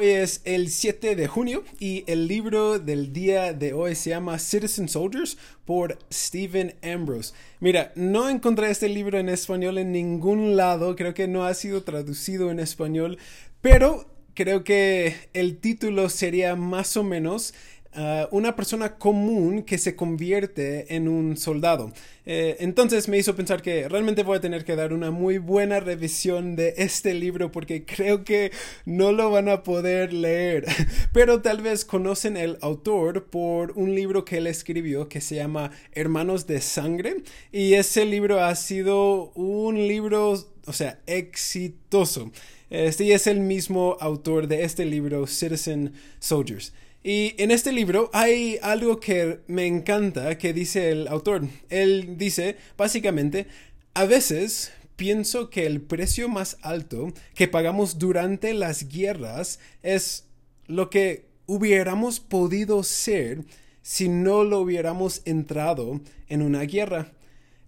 Hoy es el 7 de junio y el libro del día de hoy se llama Citizen Soldiers por Stephen Ambrose. Mira, no encontré este libro en español en ningún lado, creo que no ha sido traducido en español, pero creo que el título sería más o menos Ah, una persona común que se convierte en un soldado. Eh, entonces me hizo pensar que realmente voy a tener que dar una muy buena revisión de este libro porque creo que no lo van a poder leer. Pero tal vez conocen el autor por un libro que él escribió que se llama Hermanos de Sangre. Y ese libro ha sido un libro, o sea, exitoso. Este es el mismo autor de este libro, Citizen Soldiers. Y en este libro hay algo que me encanta que dice el autor. Él dice, básicamente, a veces pienso que el precio más alto que pagamos durante las guerras es lo que hubiéramos podido ser si no lo hubiéramos entrado en una guerra.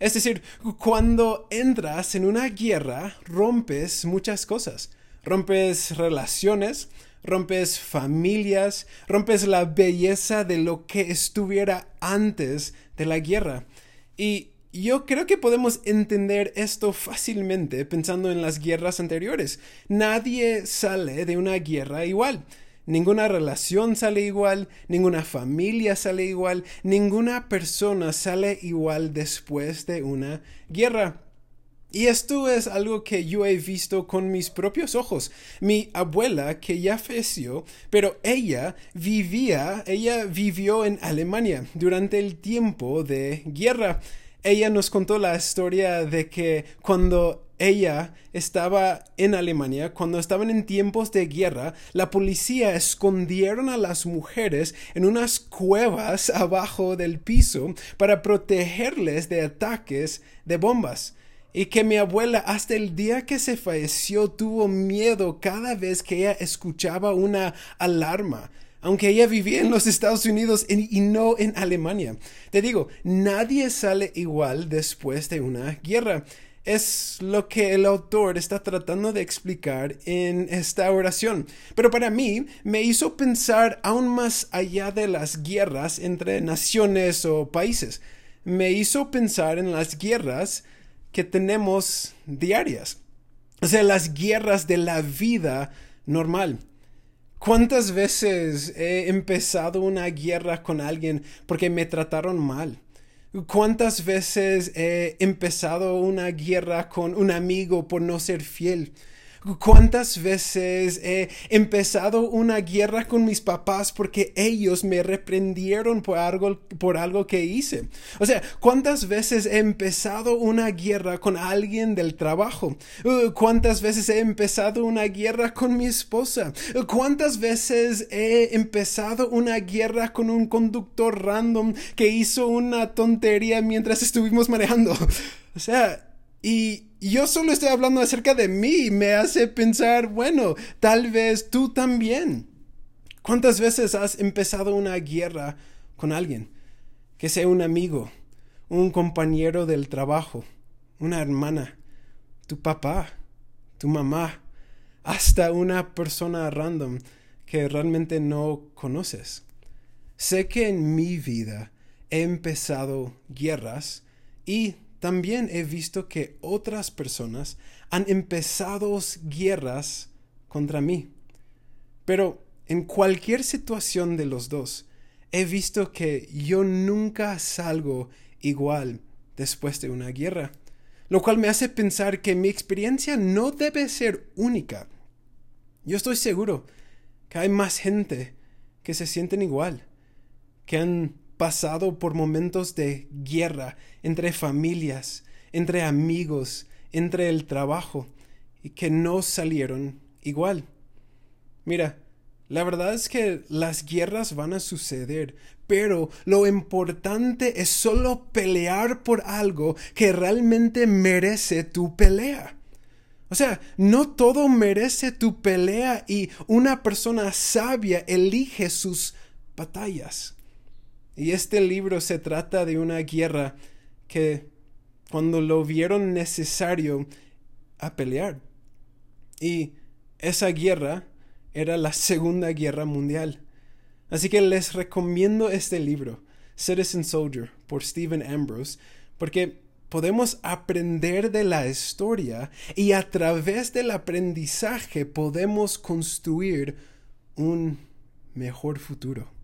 Es decir, cuando entras en una guerra, rompes muchas cosas. Rompes relaciones, rompes familias, rompes la belleza de lo que estuviera antes de la guerra. Y yo creo que podemos entender esto fácilmente pensando en las guerras anteriores. Nadie sale de una guerra igual. Ninguna relación sale igual, ninguna familia sale igual, ninguna persona sale igual después de una guerra. Y esto es algo que yo he visto con mis propios ojos. Mi abuela, que ya falleció, pero ella vivía, ella vivió en Alemania durante el tiempo de guerra. Ella nos contó la historia de que cuando ella estaba en Alemania, cuando estaban en tiempos de guerra, la policía escondieron a las mujeres en unas cuevas abajo del piso para protegerles de ataques de bombas y que mi abuela hasta el día que se falleció tuvo miedo cada vez que ella escuchaba una alarma, aunque ella vivía en los Estados Unidos y no en Alemania. Te digo, nadie sale igual después de una guerra. Es lo que el autor está tratando de explicar en esta oración. Pero para mí me hizo pensar aún más allá de las guerras entre naciones o países. Me hizo pensar en las guerras que tenemos diarias. O sea, las guerras de la vida normal. ¿Cuántas veces he empezado una guerra con alguien porque me trataron mal? ¿Cuántas veces he empezado una guerra con un amigo por no ser fiel? ¿Cuántas veces he empezado una guerra con mis papás porque ellos me reprendieron por algo, por algo que hice? O sea, ¿cuántas veces he empezado una guerra con alguien del trabajo? Uh, ¿Cuántas veces he empezado una guerra con mi esposa? Uh, ¿Cuántas veces he empezado una guerra con un conductor random que hizo una tontería mientras estuvimos manejando? O sea, y yo solo estoy hablando acerca de mí. Me hace pensar, bueno, tal vez tú también. ¿Cuántas veces has empezado una guerra con alguien? Que sea un amigo, un compañero del trabajo, una hermana, tu papá, tu mamá, hasta una persona random que realmente no conoces. Sé que en mi vida he empezado guerras y también he visto que otras personas han empezado guerras contra mí. Pero en cualquier situación de los dos, he visto que yo nunca salgo igual después de una guerra, lo cual me hace pensar que mi experiencia no debe ser única. Yo estoy seguro que hay más gente que se sienten igual, que han pasado por momentos de guerra entre familias, entre amigos, entre el trabajo, y que no salieron igual. Mira, la verdad es que las guerras van a suceder, pero lo importante es solo pelear por algo que realmente merece tu pelea. O sea, no todo merece tu pelea y una persona sabia elige sus batallas. Y este libro se trata de una guerra que cuando lo vieron necesario a pelear. Y esa guerra era la Segunda Guerra Mundial. Así que les recomiendo este libro, Citizen Soldier, por Stephen Ambrose, porque podemos aprender de la historia y a través del aprendizaje podemos construir un mejor futuro.